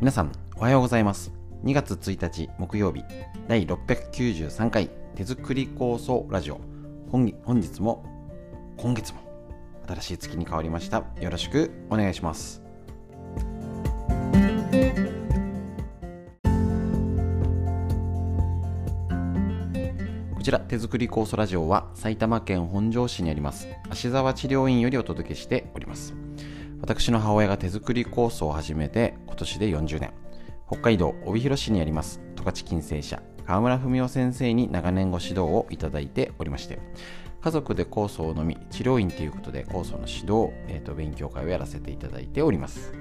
皆さんおはようございます。2月1日木曜日第693回手作り構想ラジオ。本本日も今月も新しい月に変わりました。よろしくお願いします。こちら手作り酵素ラジオは埼玉県本庄市にあります芦沢治療院よりお届けしております。私の母親が手作り酵素を始めて今年で40年。北海道帯広市にあります十勝金星社。川村文夫先生に長年ご指導をいただいておりまして家族で酵素を飲み治療院ということで酵素の指導、えーと、勉強会をやらせていただいております、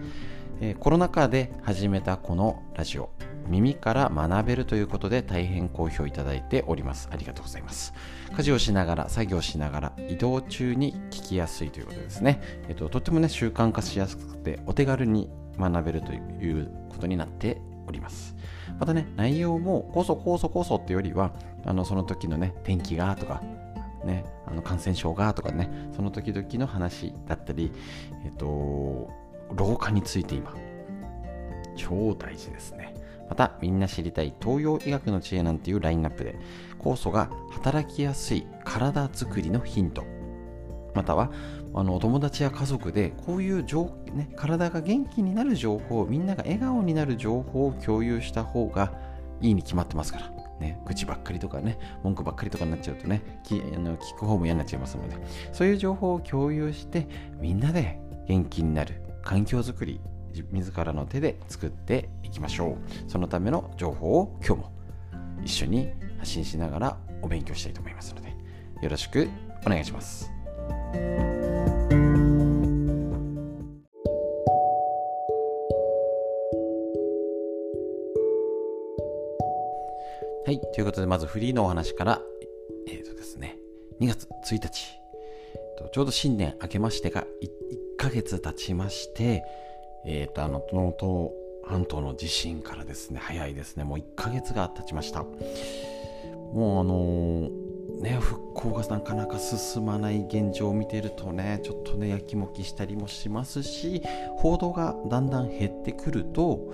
えー、コロナ禍で始めたこのラジオ。耳から学べるということで大変好評いただいております。ありがとうございます。家事をしながら、作業しながら、移動中に聞きやすいということですね。えっと、とってもね、習慣化しやすくて、お手軽に学べるということになっております。またね、内容も、こそこそこそってよりは、あの、その時のね、天気がとか、ね、あの感染症がとかね、その時々の話だったり、えっと、老化について今、超大事ですね。また、みんな知りたい東洋医学の知恵なんていうラインナップで、酵素が働きやすい体づくりのヒント、または、あのお友達や家族でこういう、ね、体が元気になる情報、みんなが笑顔になる情報を共有した方がいいに決まってますから。ね、愚痴ばっかりとかね、文句ばっかりとかになっちゃうとね、きあの聞く方も嫌になっちゃいますので、そういう情報を共有して、みんなで元気になる環境づくり自らの手で作っていきましょうそのための情報を今日も一緒に発信しながらお勉強したいと思いますのでよろしくお願いしますはい。ということで、まずフリーのお話から、えっ、ー、とですね、2月1日、ちょうど新年明けましてが 1, 1ヶ月経ちまして、えっ、ー、と、あの、能登半島の地震からですね、早いですね、もう1ヶ月が経ちました。もうあのー、ね、復興がなかなか進まない現状を見てるとね、ちょっとね、やきもきしたりもしますし、報道がだんだん減ってくると、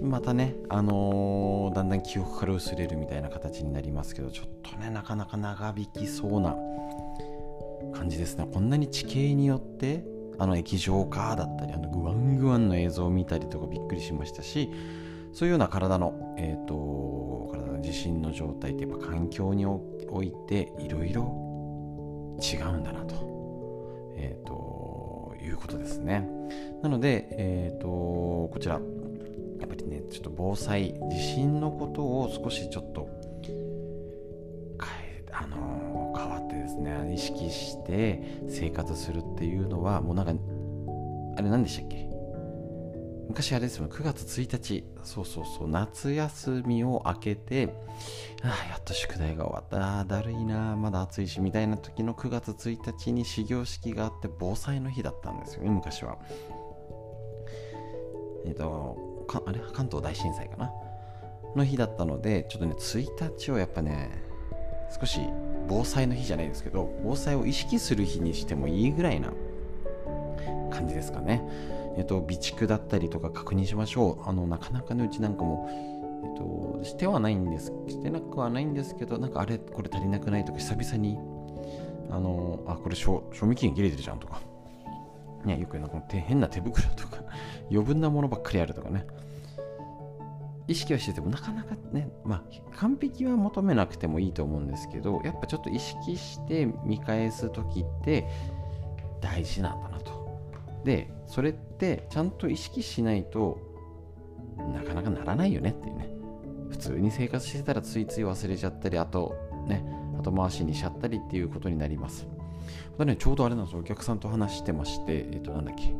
またね、あのー、だんだん記憶から薄れるみたいな形になりますけど、ちょっとね、なかなか長引きそうな感じですね。こんなに地形によってあの液状化だったりあのグワングワンの映像を見たりとかびっくりしましたしそういうような体の、えーと、体の自信の状態ってやっぱ環境においていろいろ違うんだなと,、えーと、いうことですね。なので、えーとこちら。やっぱりねちょっと防災地震のことを少しちょっと意識して生活するっていうのはもうなんかあれ何でしたっけ？昔あれですよ9月1日。そうそうそう。夏休みを明けてああやっと宿題が終わった。だるいな。まだ暑いしみたいな時の9月1日に始業式があって防災の日だったんですよね昔は。えっ、ー、とあれ？関東大震災かな？の日だったのでちょっとね1日をやっぱね少し防災の日じゃないですけど防災を意識する日にしてもいいぐらいな感じですかね。えっと、備蓄だったりとか確認しましょう。あのなかなかねうちなんかも、えっと、してはないんです、してなくはないんですけど、なんかあれ、これ足りなくないとか、久々に、あの、あ、これ賞味期限切れてるじゃんとか、ね、よくなんか変な手袋とか、余分なものばっかりあるとかね、意識はしててもなかなかね、まあ、完璧は求めなくてもいいと思うんですけどやっぱちょっと意識して見返す時って大事なんだなと。でそれってちゃんと意識しないとなかなかならないよねっていうね。普通に生活してたらついつい忘れちゃったりあとね後回しにしちゃったりっていうことになります。またねちょうどあれなんですよ。お客さんと話してましてえっとなんだっけ。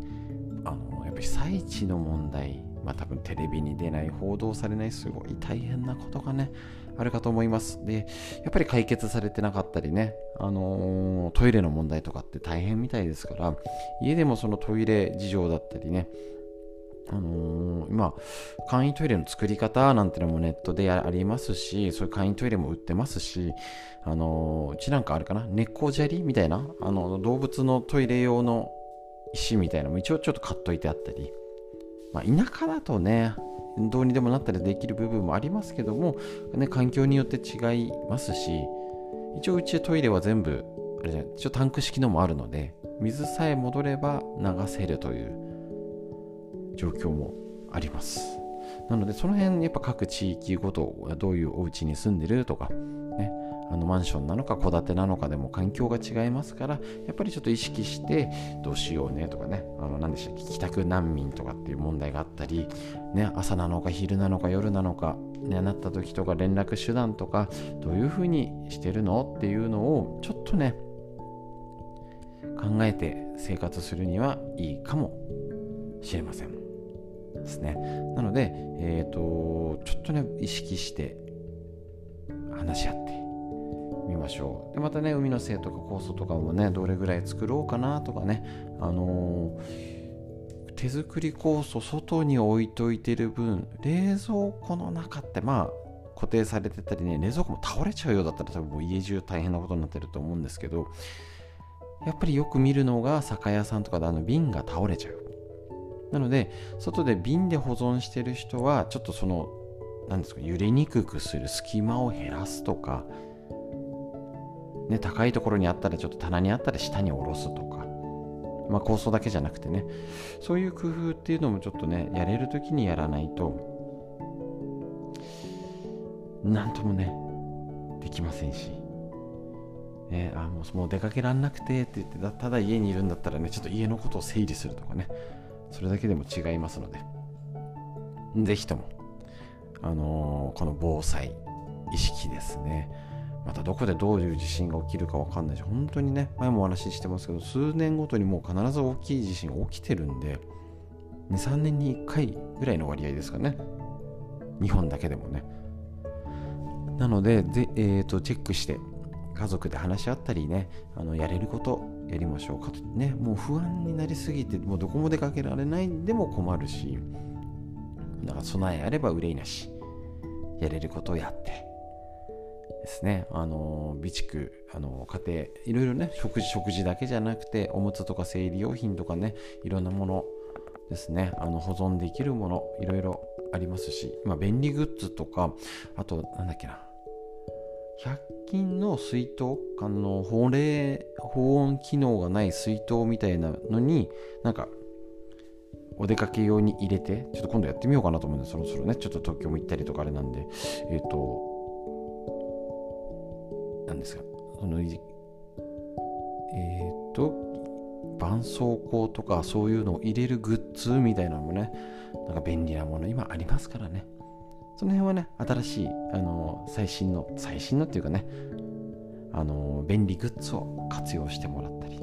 あのやっぱ被災地の問題まあ多分テレビに出ない、報道されない、すごい大変なことがね、あるかと思います。で、やっぱり解決されてなかったりね、あのー、トイレの問題とかって大変みたいですから、家でもそのトイレ事情だったりね、あのー、今、簡易トイレの作り方なんてのもネットでありますし、そういう簡易トイレも売ってますし、あのー、うちなんかあるかな、猫砂利みたいな、あの動物のトイレ用の石みたいなのも一応ちょっと買っといてあったり、まあ、田舎だとねどうにでもなったりできる部分もありますけども、ね、環境によって違いますし一応うちトイレは全部あれじゃ一応タンク式のもあるので水さえ戻れば流せるという状況もあります。なのでその辺やっぱ各地域ごとどういうお家に住んでるとかねあのマンションなのか戸建てなのかでも環境が違いますからやっぱりちょっと意識してどうしようねとかねあの何でしたっけ帰宅難民とかっていう問題があったり、ね、朝なのか昼なのか夜なのか、ね、なった時とか連絡手段とかどういうふうにしてるのっていうのをちょっとね考えて生活するにはいいかもしれませんですね。なのでえっ、ー、とちょっとね意識して話し合ってみましょう。でまたね海の精とか酵素とかもねどれぐらい作ろうかなとかね。あのー、手作り酵素外に置いといてる分冷蔵庫の中ってまあ固定されてたりね冷蔵庫も倒れちゃうようだったら多分もう家中大変なことになってると思うんですけどやっぱりよく見るのが酒屋さんとかであの瓶が倒れちゃう。なので外で瓶で保存してる人はちょっとその何ですか揺れにくくする隙間を減らすとかね、高いところにあったらちょっと棚にあったら下に下ろすとか、まあ、構想だけじゃなくてね。そういう工夫っていうのもちょっとねやれる時にやらないとなんともねできませんし、ね、あもうもう出かけらんなくてって言ってただ家にいるんだったらねちょっと家のことを整理するとかね。それだけでも違いますので。是非ともあのー、この防災意識ですね。またどこでどういう地震が起きるか分かんないし本当にね前もお話ししてますけど数年ごとにもう必ず大きい地震が起きてるんで23年に1回ぐらいの割合ですかね。日本だけでもね。なのでで、えーと、チェックして家族で話し合ったりねあのやれることやりましょうかとねもう不安になりすぎてもうどこも出かけられないでも困るしだから備えあれば憂いなしやれることをやって。ですね、あの備蓄、あの家庭、いろいろね食事、食事だけじゃなくて、おむつとか生理用品とかね、いろんなものですね、あの保存できるもの、いろいろありますし、まあ、便利グッズとか、あと、なんだっけな、100均の水筒、あの保冷、保温機能がない水筒みたいなのに、なんか、お出かけ用に入れて、ちょっと今度やってみようかなと思うんで、そろそろね、ちょっと東京も行ったりとかあれなんで、えっ、ー、と、ですが、その、えっ、ー、と、絆創膏とかそういうのを入れるグッズみたいなのもね、なんか便利なもの今ありますからね。その辺はね、新しい、あの、最新の、最新のっていうかね、あの、便利グッズを活用してもらったり、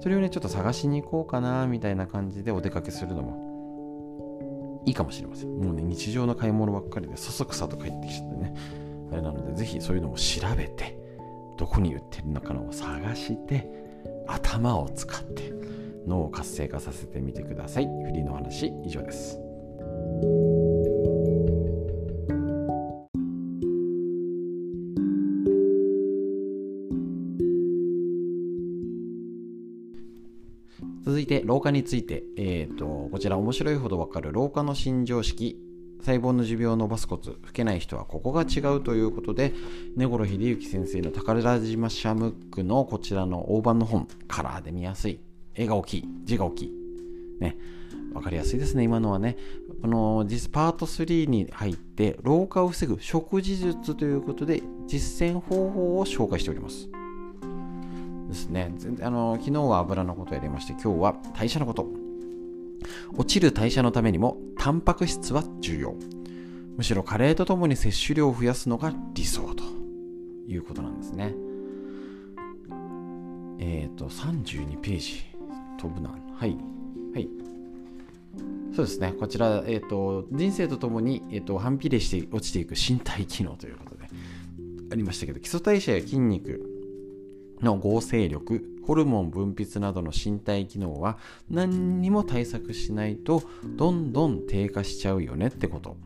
それをね、ちょっと探しに行こうかな、みたいな感じでお出かけするのもいいかもしれません。もうね、日常の買い物ばっかりで、そそくさと帰ってきちゃってね、あれなので、ぜひそういうのも調べて、どこに売ってるのかのを探して頭を使って脳を活性化させてみてください。フリーの話以上です。続いて老化について、えーと、とこちら面白いほどわかる老化の新常識。細胞の寿命を伸ばすコツ老けない人はここが違うということで根頃秀幸先生の宝島シャムックのこちらの大判の本カラーで見やすい絵が大きい字が大きい。ね。分かりやすいですね今のはね。この実パート3に入って老化を防ぐ食事術ということで実践方法を紹介しております。ですね。全然あの昨日は油のことやりまして今日は代謝のこと。落ちる代謝のためにもタンパク質は重要。むしろ加齢とともに摂取量を増やすのが理想ということなんですね。えっ、ー、と32ページ飛ぶな。はい。はい。そうですね。こちら、えーと、人生とともに、えーと反比例して落ちていく身体機能ということでありましたけど基礎代謝や筋肉の合成力ホルモン分泌などの身体機能は何にも対策しないとどんどん低下しちゃうよねってこと。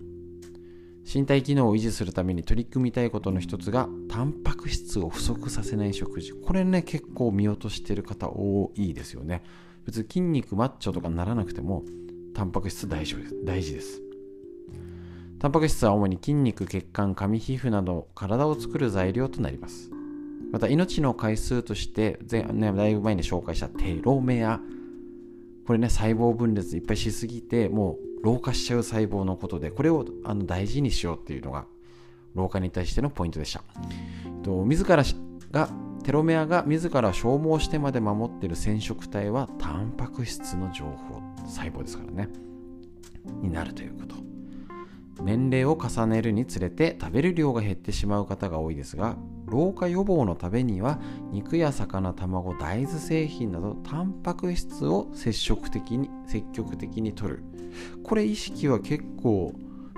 身体機能を維持するために取り組みたいことの一つがタンパク質を不足させない食事。これね結構見落としてる方多いですよね。別に筋肉マッチョとかならなくてもタンパク質大丈夫です。大事です。タンパク質は主に筋肉血管髪皮膚など体を作る材料となります。また命の回数として前、ね、だいぶ前に紹介したテロメア。これね細胞分裂いっぱいしすぎてもう老化しちゃう細胞のことでこれをあの大事にしようっていうのが老化に対してのポイントでした。と自らがテロメアが自ら消耗してまで守っている染色体はタンパク質の情報細胞ですからね。になるということ。年齢を重ねるにつれて食べる量が減ってしまう方が多いですが老化予防のためには肉や魚卵大豆製品などタンパク質を積極的に積極的に摂る。これ意識は結構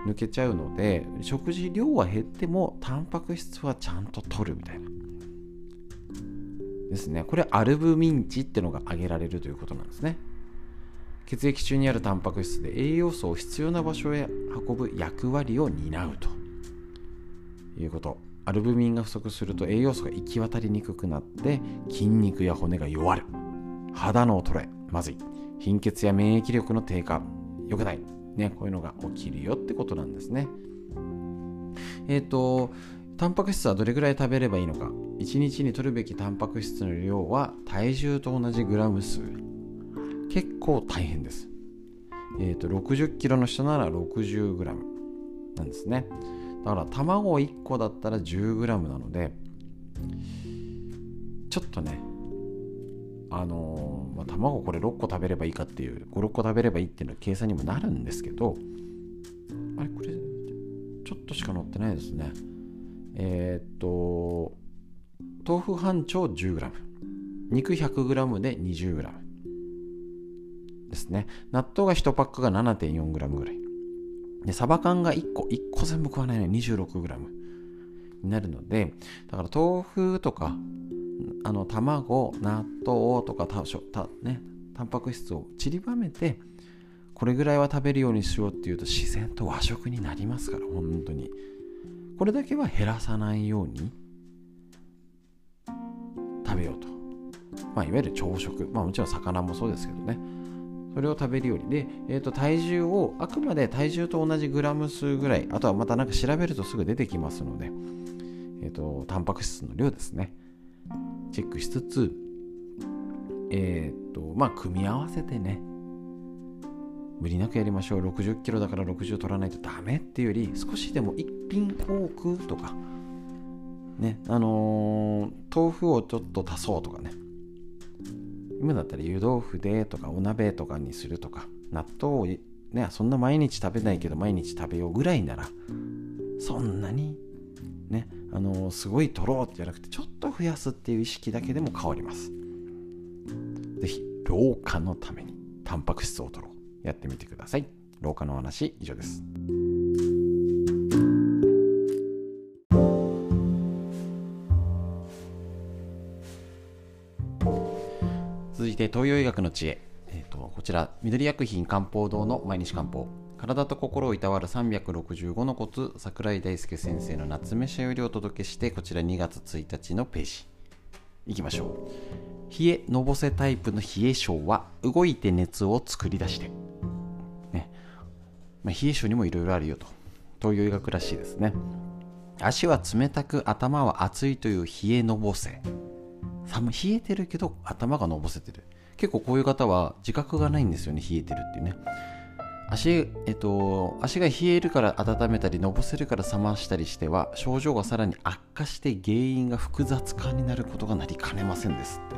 抜けちゃうので食事量は減ってもタンパク質はちゃんと摂るみたいな。ですね。これアルブミン値ってのが挙げられるということなんですね。血液中にあるタンパク質で栄養素を必要な場所へ運ぶ役割を担うということ。アルブミンが不足すると栄養素が行き渡りにくくなって筋肉や骨が弱る。肌の衰えまずい。貧血や免疫力の低下。良くない。ねこういうのが起きるよってことなんですね。えっ、ー、とタンパク質はどれぐらい食べればいいのか。1日に摂るべきタンパク質の量は体重と同じグラム数。結構大変です。えっ、ー、と、60キロの人なら60グラムなんですね。だから卵1個だったら10グラムなので、ちょっとね、あの、まあ、卵これ6個食べればいいかっていう、5、6個食べればいいっていうのは計算にもなるんですけど、あれこれ、ちょっとしか載ってないですね。えー、っと、豆腐半丁 10g、肉 100g で 20g。ですね。納豆が1パックが 7.4g ぐらい。で、サバ缶が1個、1個全部食わないのに 26g になるので、だから豆腐とか、あの、卵、納豆とかたた、ね、タンパク質を散りばめて、これぐらいは食べるようにしようっていうと自然と和食になりますから、本当に。これだけは減らさないように食べようと。まあ、いわゆる朝食。まあもちろん魚もそうですけどね。それを食べるより。で、えー、と体重をあくまで体重と同じグラム数ぐらいあとはまたなんか調べるとすぐ出てきますので、えーと、タンパク質の量ですね。チェックしつつえっ、ー、とまあ組み合わせてね無理なくやりましょう。60キロだから60取らないとダメっていうより少しでも一品多くとかねあのー、豆腐をちょっと足そうとかね。今だったら湯豆腐でとかお鍋とかにするとか納豆をねそんな毎日食べないけど毎日食べようぐらいならそんなにねあのすごい取ろうじゃなくてちょっと増やすっていう意識だけでも変わります。是非老化のためにタンパク質を取ろう。やってみてください。老化の話以上です。東洋医学の知恵、えーと、こちら緑薬品漢方堂の毎日漢方。体と心をいたわる365のコツ桜井大輔先生の夏目社よりお届けしてこちら2月1日のページ。いきましょう。冷えのぼせタイプの冷え性は動いて熱を作り出して、ね。まあ、冷え性にもいろいろあるよと。東洋医学らしいですね。足は冷たく頭は熱いという冷えのぼせ。寒冷えてるけど頭がのぼせてる。結構こういう方は自覚がないんですよね冷えてるっていうね。足,、えっと、足が冷えるから温めたりのぼせるから冷ましたりしては症状がさらに悪化して原因が複雑化になることがなりかねませんですって。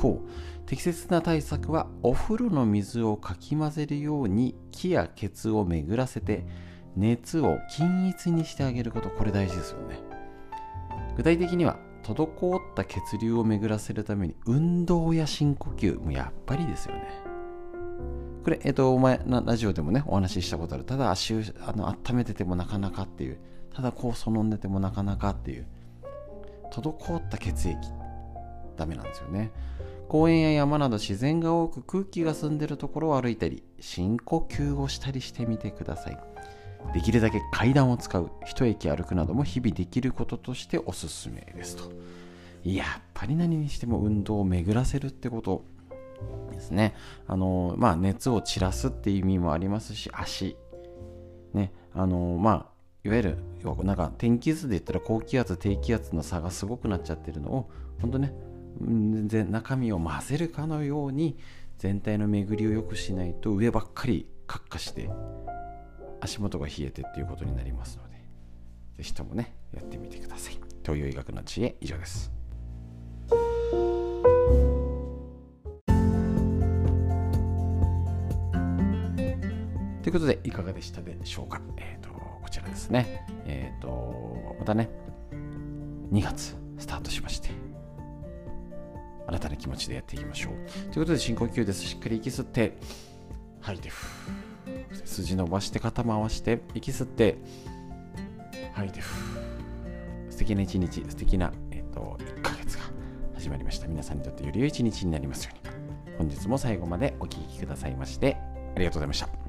ほう。適切な対策はお風呂の水をかき混ぜるように気や血を巡らせて熱を均一にしてあげること。これ大事ですよね。具体的には滞った血流を巡らせるために運動や深呼吸もやっぱりですよねこれ、えっと、お前、ラジオでもね、お話ししたことある。ただ足をあの温めててもなかなかっていう。ただ酵素飲んでてもなかなかっていう。滞った血液。ダメなんですよね。公園や山など自然が多く空気が澄んでるところを歩いたり、深呼吸をしたりしてみてください。できるだけ階段を使う一駅歩くなども日々できることとしておすすめですとやっぱり何にしても運動を巡らせるってことですね。あの、まあ、熱を散らすって意味もありますし、足。ね。あの、まあ、いわゆる、なんか天気図で言ったら高気圧、低気圧の差がすごくなっちゃってるのを、本当ね、全然中身を混ぜるかのように全体の巡りを良くしないと上ばっかり活化して足元が冷えてっていうことになりますのでぜひともねやってみてください。東洋医学の知恵以上です。ということでいかがでしたでしょうか？えっ、ー、とこちらですね。えっ、ー、とまたね2月スタートしまして新たな気持ちでやっていきましょう。ということで深呼吸です。しっかり息吸って吐いて筋伸ばして肩回して息吸って吐いて素敵な一日素敵な、えーと、1ヶ月が始まりました。皆さんにとってより良い一日になりますように。本日も最後までお聴きくださいましてありがとうございました。